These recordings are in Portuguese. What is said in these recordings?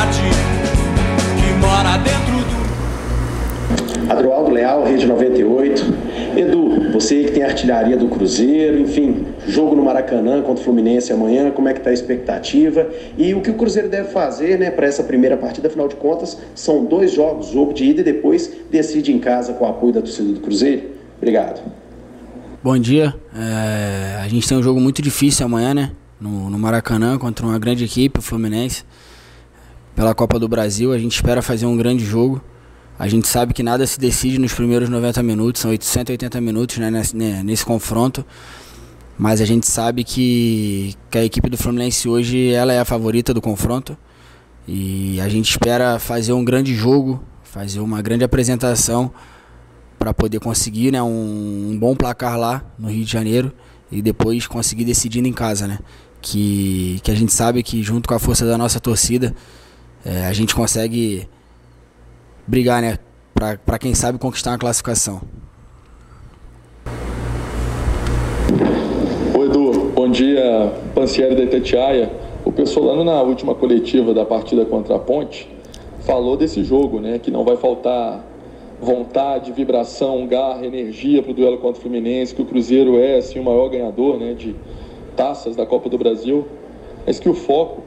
vontade que mora dentro do. Adroaldo Leal, Rede 98. Edu, você que tem artilharia do Cruzeiro, enfim, jogo no Maracanã contra o Fluminense amanhã, como é que está a expectativa? E o que o Cruzeiro deve fazer né, para essa primeira partida, afinal de contas, são dois jogos, jogo de ida e depois decide em casa com o apoio da torcida do Cruzeiro? Obrigado. Bom dia. É, a gente tem um jogo muito difícil amanhã, né? No, no, Maracanã, contra uma grande equipe, o Fluminense. Pela Copa do Brasil, a gente espera fazer um grande jogo. A gente sabe que nada se decide nos primeiros 90 minutos, são 880 minutos né, nesse, né, nesse confronto. Mas a gente sabe que, que a equipe do Fluminense hoje ela é a favorita do confronto. E a gente espera fazer um grande jogo, fazer uma grande apresentação para poder conseguir né, um, um, bom placar lá no Rio de Janeiro e depois conseguir decidindo em casa, né? Que, que a gente sabe que junto com a força da nossa torcida é, a gente consegue brigar, né? Para quem sabe conquistar uma classificação. Oi Edu, bom dia, Pancieri da Itatiaia. O pessoal lá na última coletiva da partida contra a Ponte falou desse jogo, né? Que não vai faltar vontade, vibração, garra, energia para o duelo contra o Fluminense, que o Cruzeiro é assim, o maior ganhador né, de taças da Copa do Brasil, mas que o foco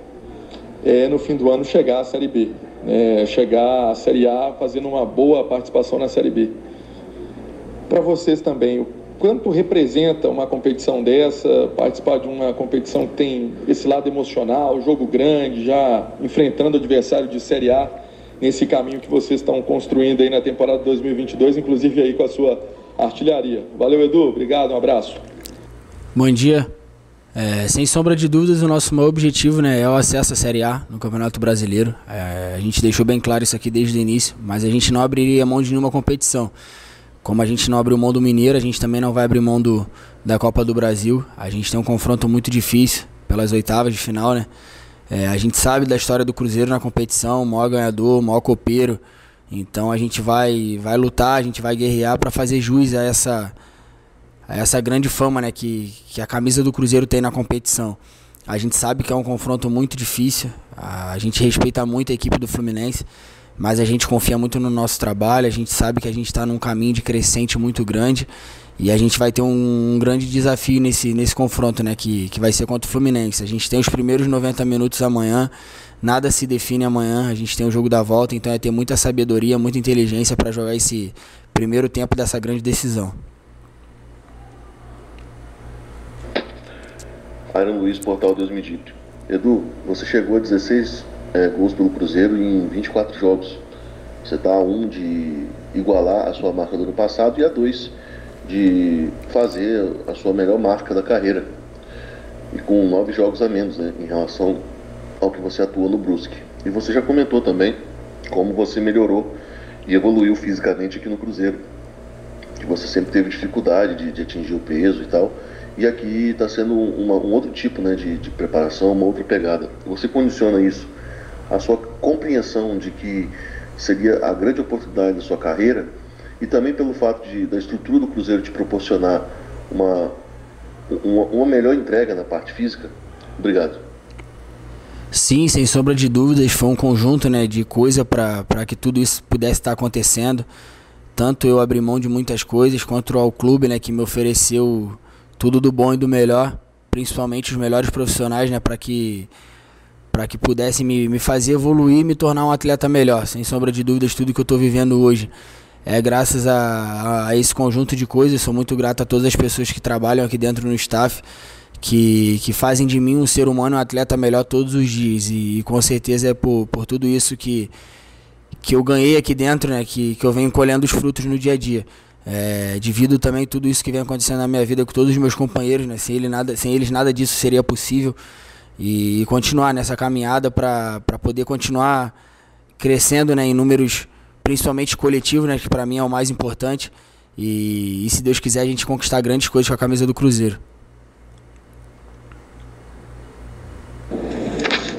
é no fim do ano chegar à Série B, né, chegar à Série A fazendo uma boa participação na Série B. Para vocês também, o quanto representa uma competição dessa, participar de uma competição que tem esse lado emocional, jogo grande, já enfrentando adversário de Série A, nesse caminho que vocês estão construindo aí na temporada 2022, inclusive aí com a sua artilharia. Valeu, Edu. Obrigado, um abraço. Bom dia. É, sem sombra de dúvidas, o nosso maior objetivo né, é o acesso à Série A no Campeonato Brasileiro. É, a gente deixou bem claro isso aqui desde o início, mas a gente não abriria mão de nenhuma competição. Como a gente não abriu mão do Mineiro, a gente também não vai abrir mão do, da Copa do Brasil. A gente tem um confronto muito difícil pelas oitavas de final, né? É, a gente sabe da história do Cruzeiro na competição, maior ganhador, maior copeiro. Então a gente vai, vai lutar, a gente vai guerrear para fazer jus a essa, essa grande fama né, que, que a camisa do Cruzeiro tem na competição. A gente sabe que é um confronto muito difícil, a gente respeita muito a equipe do Fluminense, mas a gente confia muito no nosso trabalho, a gente sabe que a gente está num caminho de crescente muito grande e a gente vai ter um, um, grande desafio nesse, nesse confronto, né? Que, que vai ser contra o Fluminense. A gente tem os primeiros 90 minutos amanhã, nada se define amanhã. A gente tem o jogo da volta, então é ter muita sabedoria, muita inteligência para jogar esse primeiro tempo dessa grande decisão. Iron Luiz, Portal Deus Medito. Edu, você chegou a 16 é, gols pelo Cruzeiro em 24 jogos. Você está a um de igualar a sua marca do ano passado e a dois de fazer a sua melhor marca da carreira. E com nove jogos a menos, né, em relação ao que você atua no Brusque. E você já comentou também como você melhorou e evoluiu fisicamente aqui no Cruzeiro. Que você sempre teve dificuldade de, de atingir o peso e tal. E aqui está sendo uma, um outro tipo né, de, de preparação, uma outra pegada. Você condiciona isso, a sua compreensão de que seria a grande oportunidade da sua carreira e também pelo fato de, da estrutura do Cruzeiro te proporcionar uma, uma, uma melhor entrega na parte física? Obrigado. Sim, sem sombra de dúvidas, foi um conjunto né, de coisa para que tudo isso pudesse estar acontecendo. Tanto eu abri mão de muitas coisas, quanto ao clube né, que me ofereceu tudo do bom e do melhor, principalmente os melhores profissionais, né, para que para que pudessem me, me fazer evoluir e me tornar um atleta melhor. Sem sombra de dúvidas, tudo que eu estou vivendo hoje é graças a, a, esse conjunto de coisas. Sou muito grato a todas as pessoas que trabalham aqui dentro no staff, que, que fazem de mim um ser humano, um atleta melhor todos os dias. E, e com certeza é por, por tudo isso que, que eu ganhei aqui dentro, né, que, que eu venho colhendo os frutos no dia a dia. É, devido também tudo isso que vem acontecendo na minha vida com todos os meus companheiros, né, sem, ele nada, sem eles nada disso seria possível. E, e continuar nessa caminhada para poder continuar crescendo né, em números principalmente coletivo, né, que para mim é o mais importante. E, e, se Deus quiser a gente conquistar grandes coisas com a camisa do Cruzeiro.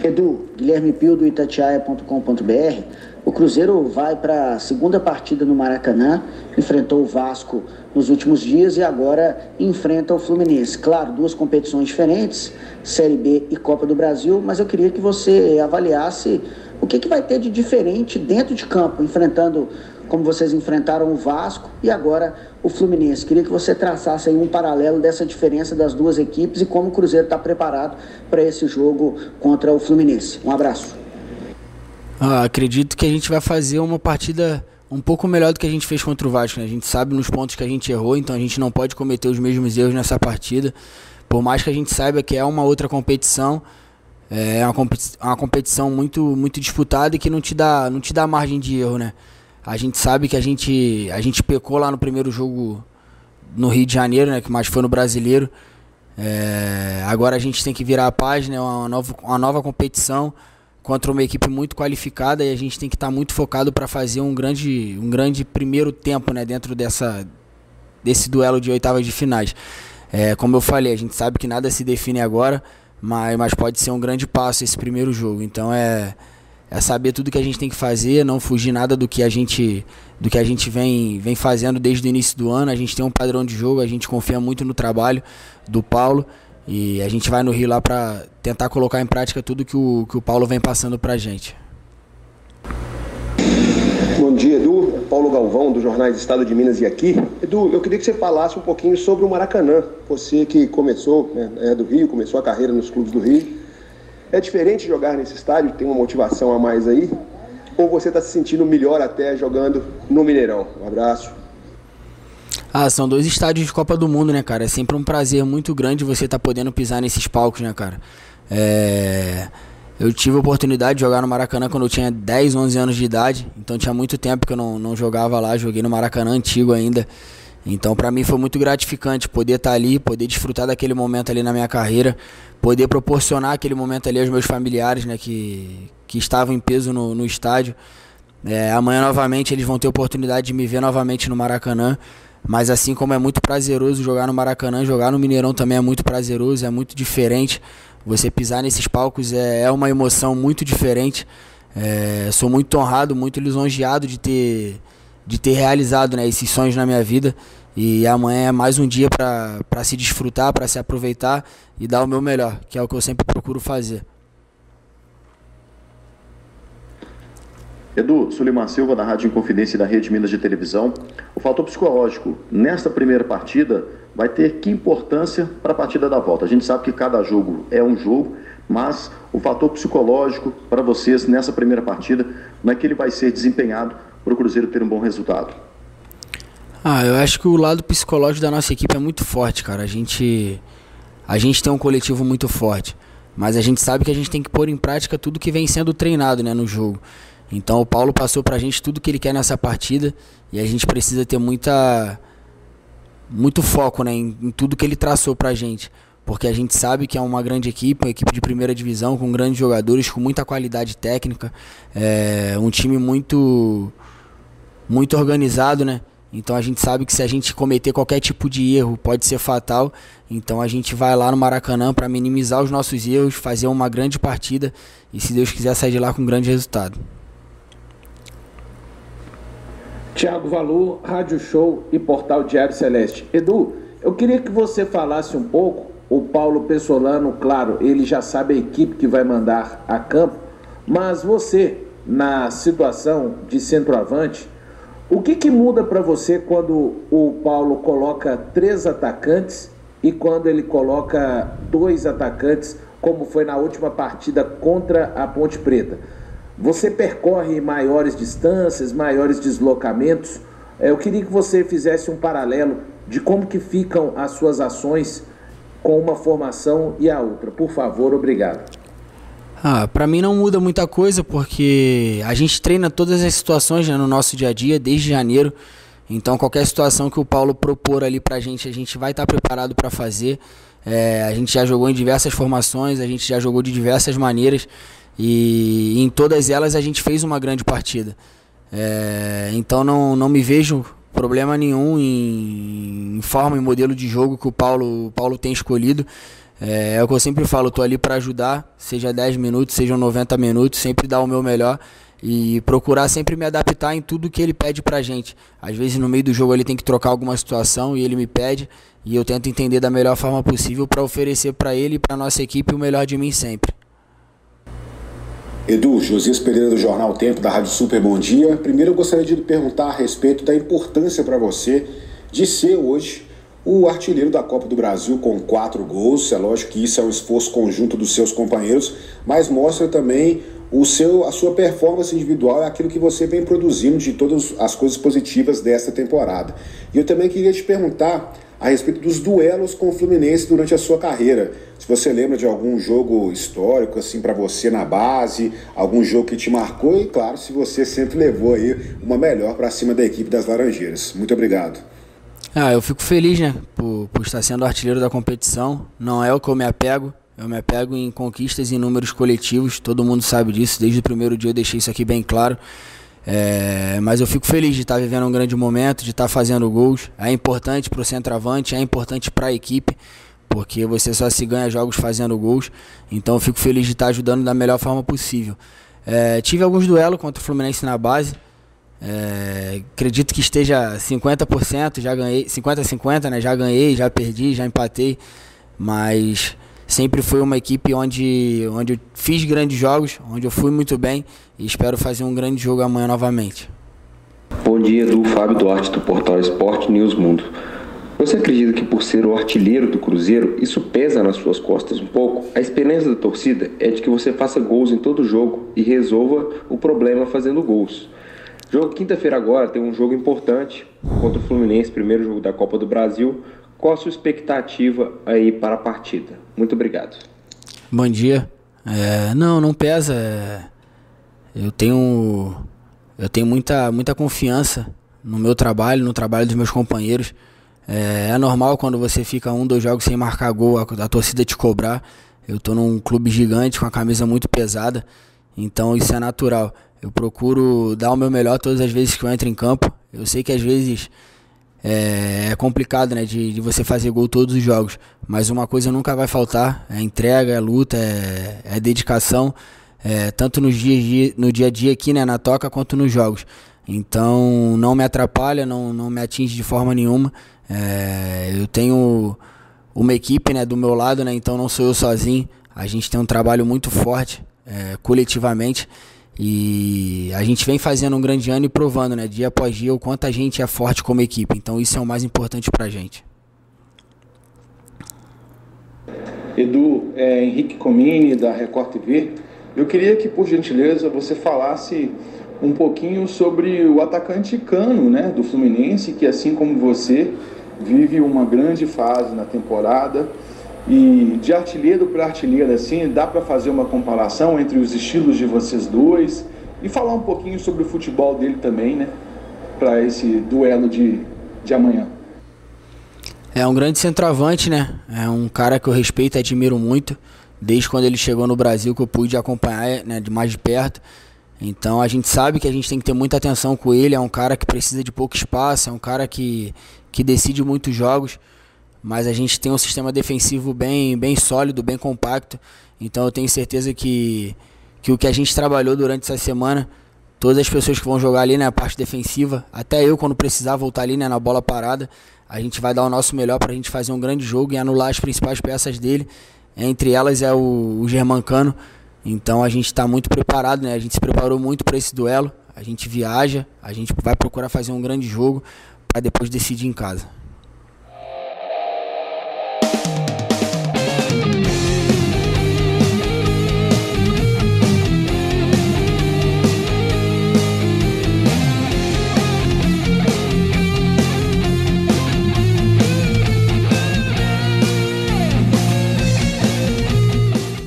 Edu, Guilherme Pio do Itatiaia.com.br. O Cruzeiro vai para a segunda partida no Maracanã, enfrentou o Vasco nos últimos dias e agora enfrenta o Fluminense. Claro, duas competições diferentes, Série B e Copa do Brasil, mas eu queria que você avaliasse o que, que vai ter de diferente dentro de campo, enfrentando como vocês enfrentaram o Vasco e agora o Fluminense. Queria que você traçasse um paralelo dessa diferença das duas equipes e como o Cruzeiro está preparado para esse jogo contra o Fluminense. Um abraço. Ah, acredito que a gente vai fazer uma partida um pouco melhor do que a gente fez contra o Vasco. Né? A gente sabe nos pontos que a gente errou, então a gente não pode cometer os mesmos erros nessa partida. Por mais que a gente saiba que é uma outra competição, é uma, uma competição muito, muito disputada e que não te dá, não te dá margem de erro, né? A gente sabe que a gente, a gente pecou lá no primeiro jogo no Rio de Janeiro, né? Que mais foi no Brasileiro. É, agora a gente tem que virar a página, é uma nova, uma nova competição contra uma equipe muito qualificada e a gente tem que estar tá muito focado para fazer um grande, um grande primeiro tempo né, dentro dessa, desse duelo de oitavas de finais. É, como eu falei, a gente sabe que nada se define agora, mas, mas pode ser um grande passo esse primeiro jogo. Então é é saber tudo que a gente tem que fazer, não fugir nada do que a gente do que a gente vem vem fazendo desde o início do ano. A gente tem um padrão de jogo, a gente confia muito no trabalho do Paulo e a gente vai no Rio lá para tentar colocar em prática tudo que o que o Paulo vem passando pra gente. Bom dia, Edu. Paulo Galvão, do Jornais Estado de Minas e aqui. Edu, eu queria que você falasse um pouquinho sobre o Maracanã. Você que começou, né, é do Rio, começou a carreira nos clubes do Rio. É diferente jogar nesse estádio, tem uma motivação a mais aí? Ou você está se sentindo melhor até jogando no Mineirão? Um abraço. Ah, são dois estádios de Copa do Mundo, né, cara? É sempre um prazer muito grande você estar tá podendo pisar nesses palcos, né, cara? É... Eu tive a oportunidade de jogar no Maracanã quando eu tinha 10, 11 anos de idade. Então tinha muito tempo que eu não, não jogava lá. Joguei no Maracanã antigo ainda. Então, para mim foi muito gratificante poder estar tá ali, poder desfrutar daquele momento ali na minha carreira, poder proporcionar aquele momento ali aos meus familiares, né, que, que estavam em peso no, no estádio. É, amanhã novamente eles vão ter oportunidade de me ver novamente no Maracanã. Mas assim como é muito prazeroso jogar no Maracanã, jogar no Mineirão também é muito prazeroso, é muito diferente. Você pisar nesses palcos é, é uma emoção muito diferente. É, sou muito honrado, muito lisonjeado de ter de ter realizado né, esses sonhos na minha vida. E amanhã é mais um dia para se desfrutar, para se aproveitar e dar o meu melhor, que é o que eu sempre procuro fazer. Edu, Suleiman Silva, da Rádio Inconfidência e da Rede Minas de Televisão. O fator psicológico nesta primeira partida vai ter que importância para a partida da volta? A gente sabe que cada jogo é um jogo, mas o fator psicológico para vocês nessa primeira partida, como é que ele vai ser desempenhado para o Cruzeiro ter um bom resultado? Ah, eu acho que o lado psicológico da nossa equipe é muito forte, cara. A gente, a gente tem um coletivo muito forte, mas a gente sabe que a gente tem que pôr em prática tudo que vem sendo treinado né, no jogo. Então o Paulo passou pra gente tudo que ele quer nessa partida e a gente precisa ter muita muito foco né, em, em tudo que ele traçou pra gente porque a gente sabe que é uma grande equipe, uma equipe de primeira divisão, com grandes jogadores, com muita qualidade técnica, é um time muito, muito organizado, né? Então a gente sabe que se a gente cometer qualquer tipo de erro pode ser fatal. Então a gente vai lá no Maracanã para minimizar os nossos erros, fazer uma grande partida e se Deus quiser sair de lá com um grande resultado. Tiago Valor, Rádio Show e Portal Diário Celeste. Edu, eu queria que você falasse um pouco o Paulo Pessolano, claro, ele já sabe a equipe que vai mandar a campo, mas você, na situação de centroavante, o que, que muda para você quando o Paulo coloca três atacantes e quando ele coloca dois atacantes, como foi na última partida contra a Ponte Preta? Você percorre maiores distâncias, maiores deslocamentos. É, eu queria que você fizesse um paralelo de como que ficam as suas ações com uma formação e a outra. Por favor, obrigado. Ah, para mim não muda muita coisa porque a gente treina todas as situações né, no nosso dia a dia desde janeiro. Então qualquer situação que o Paulo propor ali pra gente, a gente vai estar tá preparado para fazer. É, a gente já jogou em diversas formações, a gente já jogou de diversas maneiras e em todas elas a gente fez uma grande partida. É, então não, não me vejo problema nenhum em, em forma e modelo de jogo que o Paulo, o Paulo tem escolhido. É, é, o que eu sempre falo, tô ali para ajudar, seja 10 minutos, sejam 90 minutos, sempre dar o meu melhor. e procurar sempre me adaptar em tudo que ele pede pra gente. Às vezes no meio do jogo ele tem que trocar alguma situação e ele me pede e eu tento entender da melhor forma possível para oferecer para ele e para nossa equipe o melhor de mim sempre. Edu, Josias Pereira do Jornal Tempo da Rádio Super Bom Dia. Primeiro eu gostaria de perguntar a respeito da importância para você de ser hoje o artilheiro da Copa do Brasil com quatro gols. É lógico que isso é um esforço conjunto dos seus companheiros, mas mostra também o seu, a sua performance individual é aquilo que você vem produzindo de todas as coisas positivas desta temporada. E eu também queria te perguntar a respeito dos duelos com o Fluminense durante a sua carreira. Se você lembra de algum jogo histórico assim para você na base, algum jogo que te marcou e claro, se você sempre levou aí uma melhor para cima da equipe das Laranjeiras. Muito obrigado. Ah, eu fico feliz, né, por, por estar sendo artilheiro da competição. Não é o que eu me apego, eu me apego em conquistas e números coletivos, todo mundo sabe disso, desde o primeiro dia eu deixei isso aqui bem claro. É, mas eu fico feliz de estar vivendo um grande momento, de estar fazendo gols. É importante para o centroavante, é importante para a equipe, porque você só se ganha jogos fazendo gols. Então eu fico feliz de estar ajudando da melhor forma possível. É, tive alguns duelos contra o Fluminense na base. É, acredito que esteja 50%, já ganhei, 50-50, né? Já ganhei, já perdi, já empatei. Mas sempre foi uma equipe onde, onde eu fiz grandes jogos, onde eu fui muito bem e espero fazer um grande jogo amanhã novamente. Bom dia, do Fábio Duarte do portal Esporte News Mundo. Você acredita que por ser o artilheiro do Cruzeiro, isso pesa nas suas costas um pouco? A esperança da torcida é de que você faça gols em todo jogo e resolva o problema fazendo gols. Jogo quinta-feira agora tem um jogo importante contra o Fluminense, primeiro jogo da Copa do Brasil, qual a sua expectativa aí para a partida? Muito obrigado. Bom dia. É, não, não pesa. É, eu tenho, eu tenho muita, muita confiança no meu trabalho, no trabalho dos meus companheiros. É, é normal quando você fica um, dois jogos sem marcar gol, a, a torcida te cobrar. Eu estou num clube gigante com a camisa muito pesada, então isso é natural. Eu procuro dar o meu melhor todas as vezes que eu entro em campo. Eu sei que às vezes é, é complicado, né, de, de, você fazer gol todos os jogos. Mas uma coisa nunca vai faltar: é entrega, é luta, é, é dedicação, é, tanto no dia, no dia a dia aqui, né, na toca, quanto nos jogos. Então não me atrapalha, não, não me atinge de forma nenhuma. É, eu tenho uma equipe né, do meu lado, né, então não sou eu sozinho. A gente tem um trabalho muito forte é, coletivamente. E a gente vem fazendo um grande ano e provando, né, dia após dia, o quanto a gente é forte como equipe. Então isso é o mais importante pra gente. Edu, é, Henrique Comini, da Record TV. Eu queria que, por gentileza, você falasse um pouquinho sobre o atacante Cano, né, do Fluminense, que assim como você, vive uma grande fase na temporada. E de artilheiro para artilheiro, assim, dá para fazer uma comparação entre os estilos de vocês dois e falar um pouquinho sobre o futebol dele também, né? Para esse duelo de, de amanhã. É um grande centroavante, né? É um cara que eu respeito e admiro muito. Desde quando ele chegou no Brasil, que eu pude acompanhar né, de mais de perto. Então a gente sabe que a gente tem que ter muita atenção com ele. É um cara que precisa de pouco espaço, é um cara que, que decide muitos jogos mas a gente tem um sistema defensivo bem, bem sólido, bem compacto. Então eu tenho certeza que, que o que a gente trabalhou durante essa semana, todas as pessoas que vão jogar ali na né, parte defensiva, até eu quando precisar voltar ali né, na bola parada, a gente vai dar o nosso melhor para a gente fazer um grande jogo e anular as principais peças dele. Entre elas é o, o Germancano. Então a gente está muito preparado, né? A gente se preparou muito para esse duelo. A gente viaja, a gente vai procurar fazer um grande jogo para depois decidir em casa.